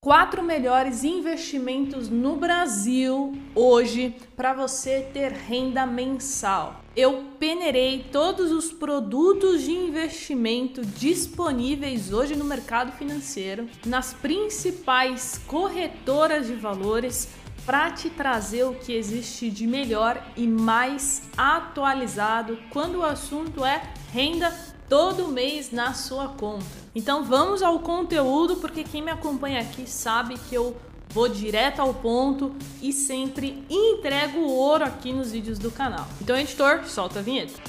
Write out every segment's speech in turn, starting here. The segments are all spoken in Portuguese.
quatro melhores investimentos no Brasil hoje para você ter renda mensal. Eu peneirei todos os produtos de investimento disponíveis hoje no mercado financeiro, nas principais corretoras de valores, para te trazer o que existe de melhor e mais atualizado quando o assunto é renda todo mês na sua conta. Então vamos ao conteúdo, porque quem me acompanha aqui sabe que eu vou direto ao ponto e sempre entrego ouro aqui nos vídeos do canal. Então, editor, solta a vinheta.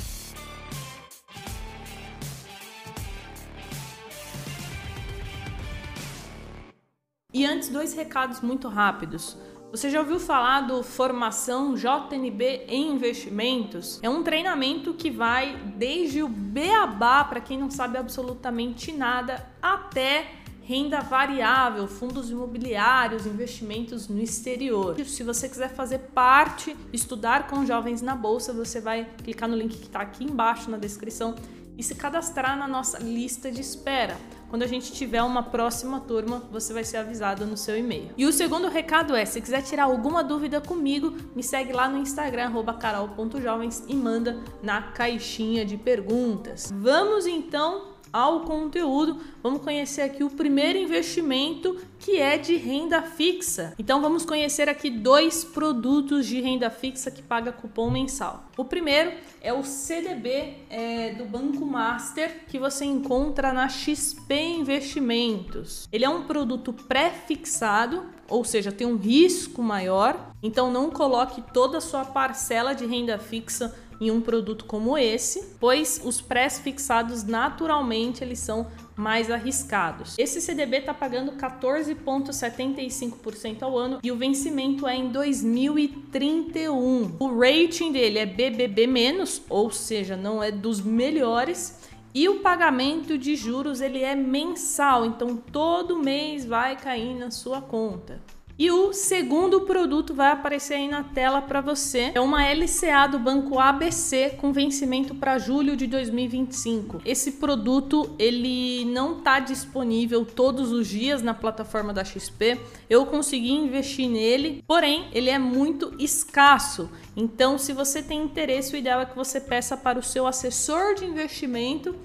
E antes, dois recados muito rápidos. Você já ouviu falar do Formação JNB em Investimentos? É um treinamento que vai desde o beabá, para quem não sabe absolutamente nada, até renda variável, fundos imobiliários, investimentos no exterior. Se você quiser fazer parte, estudar com jovens na bolsa, você vai clicar no link que está aqui embaixo na descrição e se cadastrar na nossa lista de espera. Quando a gente tiver uma próxima turma, você vai ser avisado no seu e-mail. E o segundo recado é: se quiser tirar alguma dúvida comigo, me segue lá no Instagram, carol.jovens e manda na caixinha de perguntas. Vamos então ao conteúdo, vamos conhecer aqui o primeiro investimento que é de renda fixa. Então vamos conhecer aqui dois produtos de renda fixa que paga cupom mensal. O primeiro é o CDB é, do Banco Master que você encontra na XP Investimentos. Ele é um produto pré-fixado, ou seja, tem um risco maior. Então não coloque toda a sua parcela de renda fixa em um produto como esse, pois os pré fixados naturalmente eles são mais arriscados. Esse CDB está pagando 14,75% ao ano e o vencimento é em 2031. O rating dele é BBB-, ou seja, não é dos melhores. E o pagamento de juros ele é mensal, então todo mês vai cair na sua conta. E o segundo produto vai aparecer aí na tela para você. É uma LCA do Banco ABC com vencimento para julho de 2025. Esse produto ele não está disponível todos os dias na plataforma da XP. Eu consegui investir nele, porém ele é muito escasso. Então, se você tem interesse, o ideal é que você peça para o seu assessor de investimento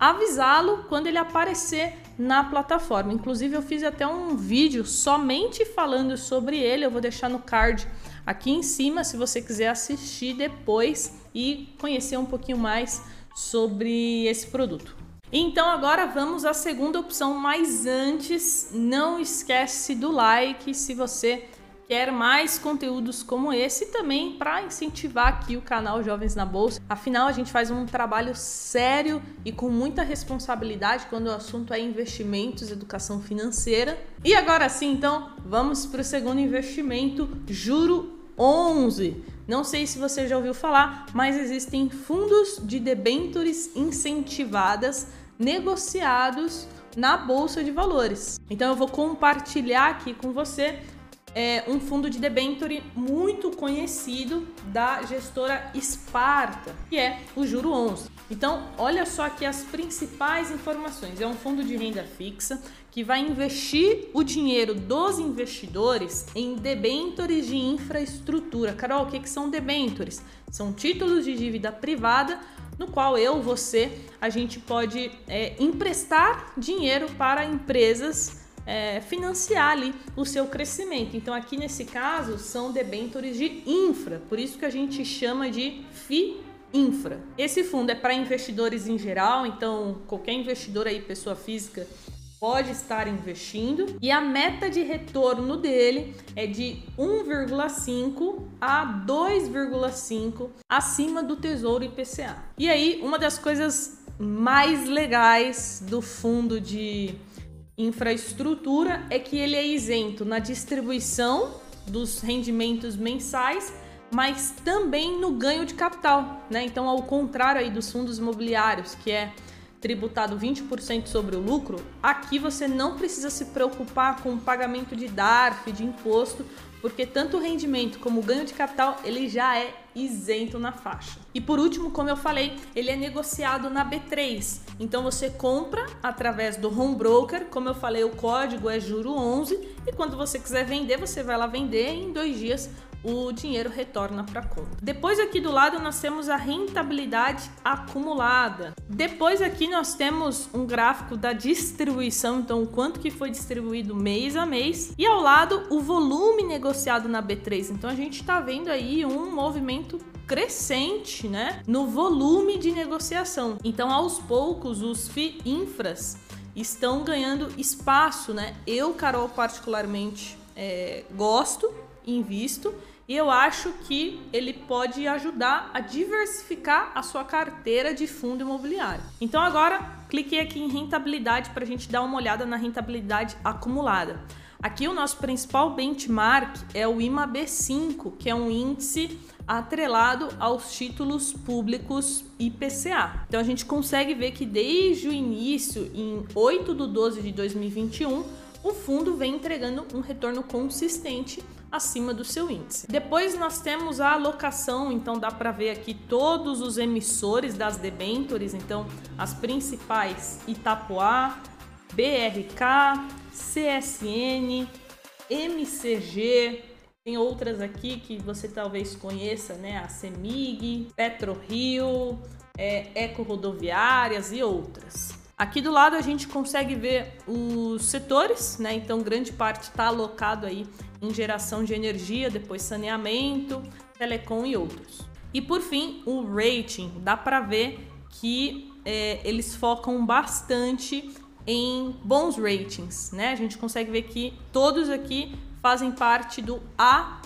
avisá-lo quando ele aparecer na plataforma. Inclusive, eu fiz até um vídeo somente falando sobre ele. Eu vou deixar no card aqui em cima se você quiser assistir depois e conhecer um pouquinho mais sobre esse produto. Então agora vamos à segunda opção, mas antes não esquece do like se você quer mais conteúdos como esse também para incentivar aqui o canal Jovens na Bolsa. Afinal, a gente faz um trabalho sério e com muita responsabilidade quando o assunto é investimentos, educação financeira. E agora sim, então, vamos para o segundo investimento, juro 11. Não sei se você já ouviu falar, mas existem fundos de debentures incentivadas negociados na bolsa de valores. Então eu vou compartilhar aqui com você é um fundo de debenture muito conhecido da gestora Esparta, que é o Juro 11. Então, olha só aqui as principais informações. É um fundo de renda fixa que vai investir o dinheiro dos investidores em debentures de infraestrutura. Carol, o que, que são debentures? São títulos de dívida privada no qual eu, você, a gente pode é, emprestar dinheiro para empresas é, financiar ali o seu crescimento. Então, aqui nesse caso, são debentures de infra, por isso que a gente chama de FI infra. Esse fundo é para investidores em geral, então qualquer investidor aí, pessoa física, pode estar investindo e a meta de retorno dele é de 1,5 a 2,5 acima do Tesouro IPCA. E aí, uma das coisas mais legais do fundo de infraestrutura é que ele é isento na distribuição dos rendimentos mensais, mas também no ganho de capital, né? Então, ao contrário aí dos fundos imobiliários, que é tributado 20% sobre o lucro, aqui você não precisa se preocupar com o pagamento de DARF, de imposto, porque tanto o rendimento como o ganho de capital ele já é isento na faixa. E por último, como eu falei, ele é negociado na B3. Então você compra através do home broker, como eu falei, o código é juro 11 e quando você quiser vender, você vai lá vender e em dois dias o dinheiro retorna para a conta. Depois aqui do lado nós temos a rentabilidade acumulada. Depois aqui nós temos um gráfico da distribuição, então o quanto que foi distribuído mês a mês e ao lado o volume negociado na B3. Então a gente está vendo aí um movimento crescente, né, no volume de negociação. Então aos poucos os FI infras estão ganhando espaço, né? Eu, Carol, particularmente é, gosto, invisto e eu acho que ele pode ajudar a diversificar a sua carteira de fundo imobiliário. Então agora cliquei aqui em rentabilidade para a gente dar uma olhada na rentabilidade acumulada. Aqui o nosso principal benchmark é o IMAB5, que é um índice atrelado aos títulos públicos IPCA. Então a gente consegue ver que desde o início, em 8 de 12 de 2021, o fundo vem entregando um retorno consistente acima do seu índice. Depois nós temos a alocação, então dá para ver aqui todos os emissores das debentures, então as principais Itapuá, BRK, CSN, MCG, tem outras aqui que você talvez conheça, né? A CEMIG, PetroRio, é, Eco Rodoviárias e outras. Aqui do lado a gente consegue ver os setores, né? Então grande parte está alocado aí em geração de energia, depois saneamento, telecom e outros. E por fim, o rating. Dá para ver que é, eles focam bastante em bons ratings, né? A gente consegue ver que todos aqui fazem parte do A,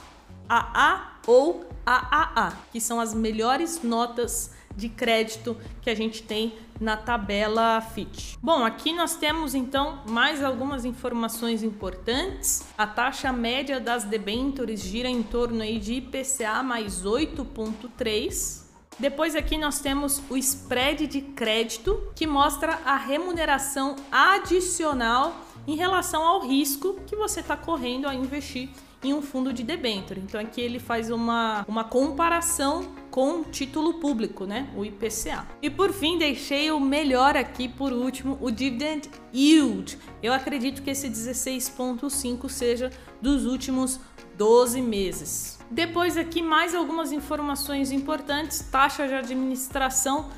AA ou AAA, que são as melhores notas de crédito que a gente tem na tabela FIT. Bom, aqui nós temos então mais algumas informações importantes. A taxa média das debêntures gira em torno aí de IPCA mais 8,3. Depois aqui nós temos o spread de crédito, que mostra a remuneração adicional em relação ao risco que você está correndo a investir em um fundo de debênture. Então aqui ele faz uma, uma comparação com título público, né? O IPCA. E por fim, deixei o melhor aqui por último, o dividend yield. Eu acredito que esse 16.5 seja dos últimos 12 meses. Depois aqui mais algumas informações importantes, taxa de administração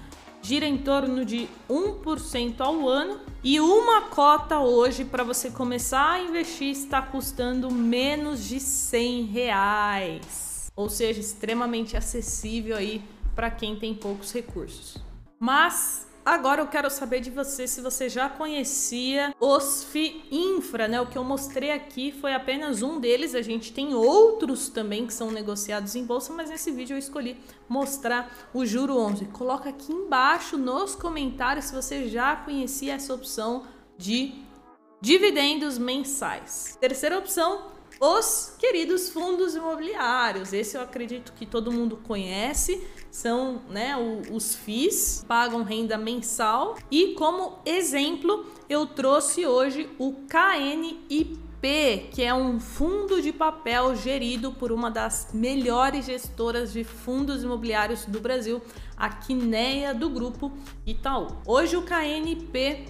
gira em torno de 1% ao ano e uma cota hoje para você começar a investir está custando menos de 100 reais, ou seja, extremamente acessível aí para quem tem poucos recursos. Mas Agora eu quero saber de você se você já conhecia os FI Infra, né? O que eu mostrei aqui foi apenas um deles. A gente tem outros também que são negociados em bolsa, mas nesse vídeo eu escolhi mostrar o juro 11. Coloca aqui embaixo nos comentários se você já conhecia essa opção de dividendos mensais. Terceira opção, os queridos fundos imobiliários. Esse eu acredito que todo mundo conhece, são né, os FIIs, pagam renda mensal. E como exemplo, eu trouxe hoje o KNIP, que é um fundo de papel gerido por uma das melhores gestoras de fundos imobiliários do Brasil, a Quineia do grupo Itaú. Hoje o KNP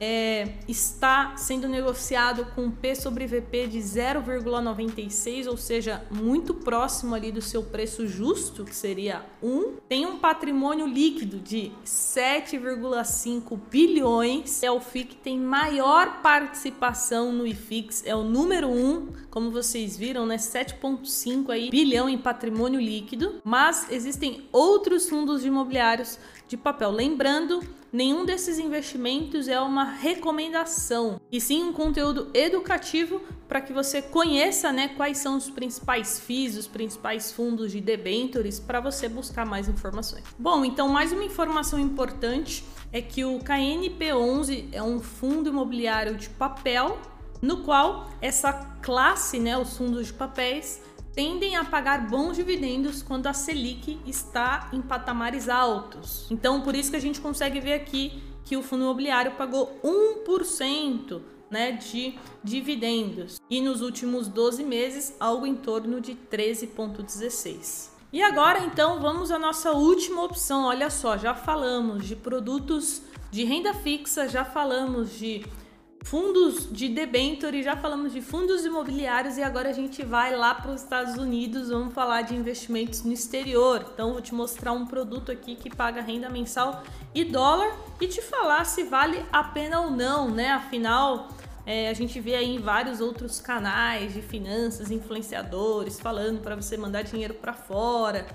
é, está sendo negociado com P sobre VP de 0,96, ou seja, muito próximo ali do seu preço justo, que seria 1. Tem um patrimônio líquido de 7,5 bilhões. É o que tem maior participação no IFIX, é o número 1, como vocês viram, né? 7,5 aí bilhão em patrimônio líquido. Mas existem outros fundos imobiliários de papel. Lembrando nenhum desses investimentos é uma recomendação, e sim um conteúdo educativo para que você conheça né, quais são os principais FIIs, os principais fundos de debentures, para você buscar mais informações. Bom, então mais uma informação importante é que o KNP11 é um fundo imobiliário de papel, no qual essa classe, né, os fundos de papéis, tendem a pagar bons dividendos quando a Selic está em patamares altos. Então, por isso que a gente consegue ver aqui que o fundo imobiliário pagou 1% né, de dividendos e nos últimos 12 meses algo em torno de 13,16. E agora então vamos à nossa última opção. Olha só, já falamos de produtos de renda fixa, já falamos de fundos de debenture, já falamos de fundos imobiliários e agora a gente vai lá para os Estados Unidos, vamos falar de investimentos no exterior. Então vou te mostrar um produto aqui que paga renda mensal e dólar e te falar se vale a pena ou não, né? Afinal, é, a gente vê aí em vários outros canais de finanças, influenciadores falando para você mandar dinheiro para fora,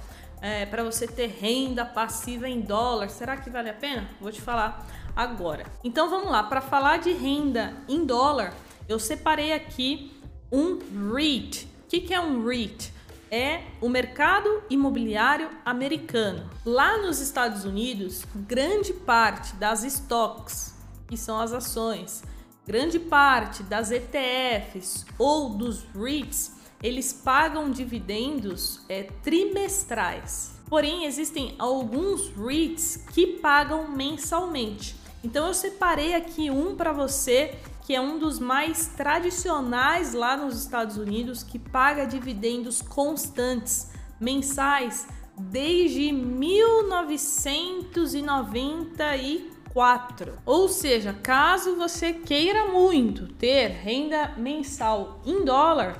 é, para você ter renda passiva em dólar. Será que vale a pena? Vou te falar agora. Então vamos lá, para falar de renda em dólar, eu separei aqui um REIT. O que, que é um REIT? É o mercado imobiliário americano. Lá nos Estados Unidos, grande parte das stocks, que são as ações, grande parte das ETFs ou dos REITs, eles pagam dividendos é, trimestrais. Porém, existem alguns REITs que pagam mensalmente. Então eu separei aqui um para você que é um dos mais tradicionais lá nos Estados Unidos, que paga dividendos constantes, mensais, desde 1994. Ou seja, caso você queira muito ter renda mensal em dólar,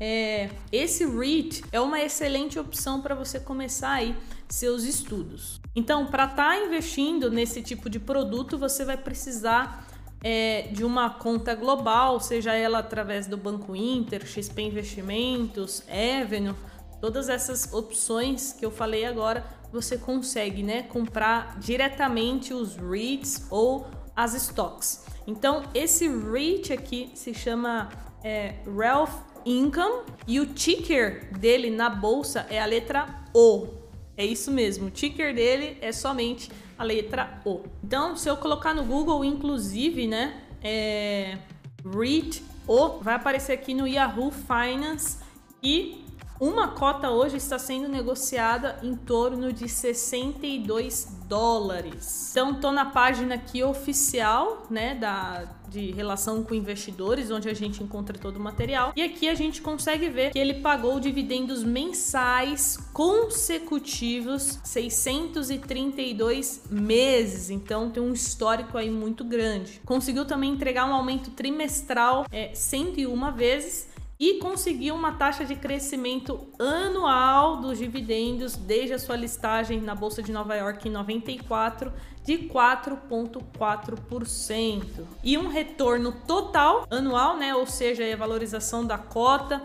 é, esse REIT é uma excelente opção para você começar aí seus estudos. Então, para estar tá investindo nesse tipo de produto, você vai precisar é, de uma conta global, seja ela através do Banco Inter, XP Investimentos, Avenue, todas essas opções que eu falei agora, você consegue né, comprar diretamente os REITs ou as stocks. Então, esse REIT aqui se chama é, Ralph Income e o ticker dele na bolsa é a letra O. É isso mesmo, o ticker dele é somente a letra O. Então, se eu colocar no Google, inclusive, né, é, REIT O, vai aparecer aqui no Yahoo Finance e uma cota hoje está sendo negociada em torno de 62 dólares. Então, estou na página aqui oficial, né, da de relação com investidores, onde a gente encontra todo o material. E aqui a gente consegue ver que ele pagou dividendos mensais consecutivos 632 meses. Então tem um histórico aí muito grande. Conseguiu também entregar um aumento trimestral é, 101 vezes e conseguiu uma taxa de crescimento anual dos dividendos desde a sua listagem na Bolsa de Nova York em 94 de 4,4% e um retorno total anual, né, ou seja, a valorização da cota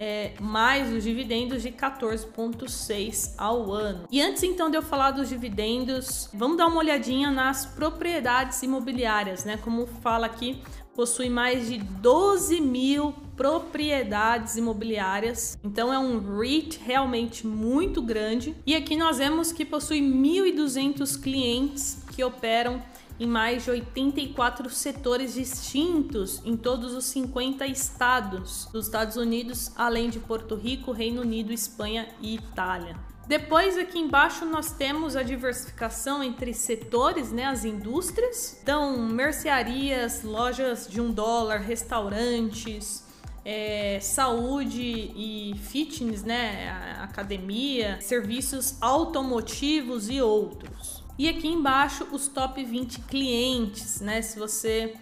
é, mais os dividendos de 14,6 ao ano. E antes então de eu falar dos dividendos, vamos dar uma olhadinha nas propriedades imobiliárias, né? Como fala aqui, possui mais de 12 mil propriedades imobiliárias. Então é um REIT realmente muito grande. E aqui nós vemos que possui 1.200 clientes que operam em mais de 84 setores distintos em todos os 50 estados dos Estados Unidos, além de Porto Rico, Reino Unido, Espanha e Itália. Depois aqui embaixo nós temos a diversificação entre setores, né, as indústrias. Então, mercearias, lojas de um dólar, restaurantes, é, saúde e fitness, né, academia, serviços automotivos e outros. E aqui embaixo os top 20 clientes, né? Se você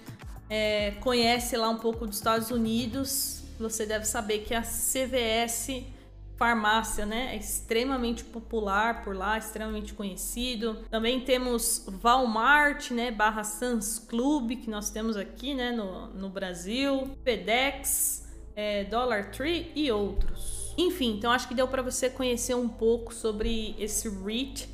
é, conhece lá um pouco dos Estados Unidos, você deve saber que a CVS farmácia, né? É extremamente popular por lá, extremamente conhecido. Também temos Walmart, né? Barra Sans Club, que nós temos aqui, né? No, no Brasil. FedEx, é, Dollar Tree e outros. Enfim, então acho que deu para você conhecer um pouco sobre esse REIT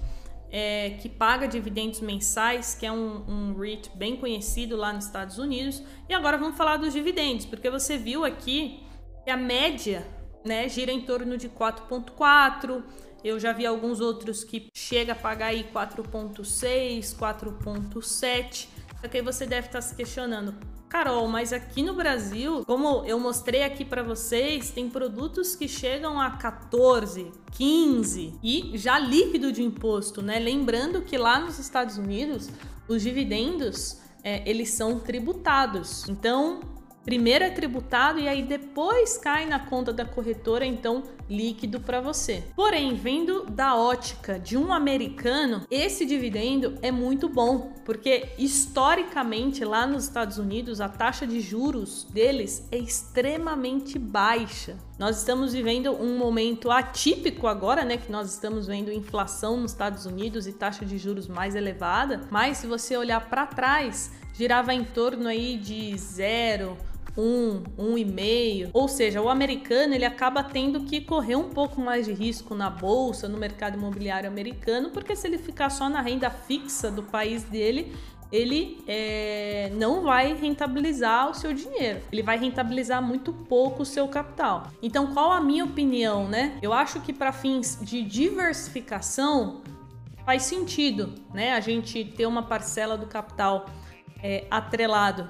é, que paga dividendos mensais, que é um, um REIT bem conhecido lá nos Estados Unidos. E agora vamos falar dos dividendos, porque você viu aqui que a média né, gira em torno de 4,4. Eu já vi alguns outros que chega a pagar aí 4,6, 4,7. Só que aí você deve estar se questionando, Carol, mas aqui no Brasil, como eu mostrei aqui para vocês, tem produtos que chegam a 14, 15 e já líquido de imposto, né? Lembrando que lá nos Estados Unidos, os dividendos é, eles são tributados. Então, Primeiro é tributado e aí depois cai na conta da corretora, então líquido para você. Porém, vendo da ótica de um americano, esse dividendo é muito bom, porque historicamente lá nos Estados Unidos a taxa de juros deles é extremamente baixa. Nós estamos vivendo um momento atípico agora, né, que nós estamos vendo inflação nos Estados Unidos e taxa de juros mais elevada, mas se você olhar para trás, girava em torno aí de zero um, um e meio. Ou seja, o americano ele acaba tendo que correr um pouco mais de risco na bolsa, no mercado imobiliário americano, porque se ele ficar só na renda fixa do país dele, ele é, não vai rentabilizar o seu dinheiro. Ele vai rentabilizar muito pouco o seu capital. Então, qual a minha opinião, né? Eu acho que para fins de diversificação faz sentido, né? A gente ter uma parcela do capital é, atrelado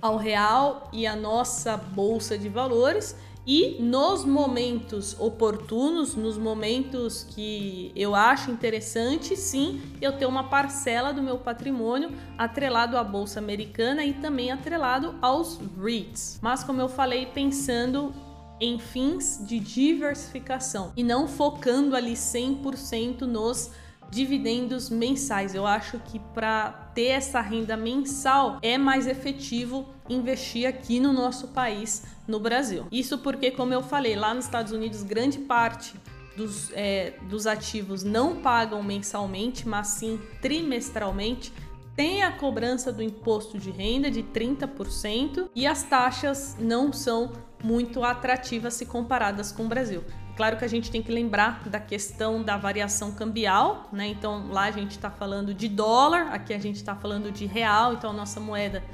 ao real e à nossa bolsa de valores e nos momentos oportunos, nos momentos que eu acho interessante, sim, eu ter uma parcela do meu patrimônio atrelado à bolsa americana e também atrelado aos REITs. Mas como eu falei, pensando em fins de diversificação e não focando ali 100% nos dividendos mensais. Eu acho que para ter essa renda mensal é mais efetivo investir aqui no nosso país, no Brasil. Isso porque, como eu falei, lá nos Estados Unidos, grande parte dos, é, dos ativos não pagam mensalmente, mas sim trimestralmente. Tem a cobrança do imposto de renda de 30% e as taxas não são muito atrativas se comparadas com o Brasil. Claro que a gente tem que lembrar da questão da variação cambial, né? Então lá a gente está falando de dólar, aqui a gente está falando de real, então a nossa moeda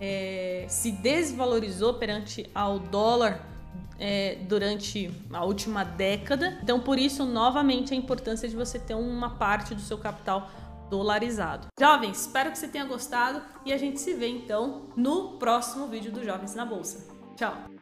é, se desvalorizou perante ao dólar é, durante a última década. Então por isso novamente a importância de você ter uma parte do seu capital dolarizado. Jovens, espero que você tenha gostado e a gente se vê então no próximo vídeo do Jovens na Bolsa. Tchau!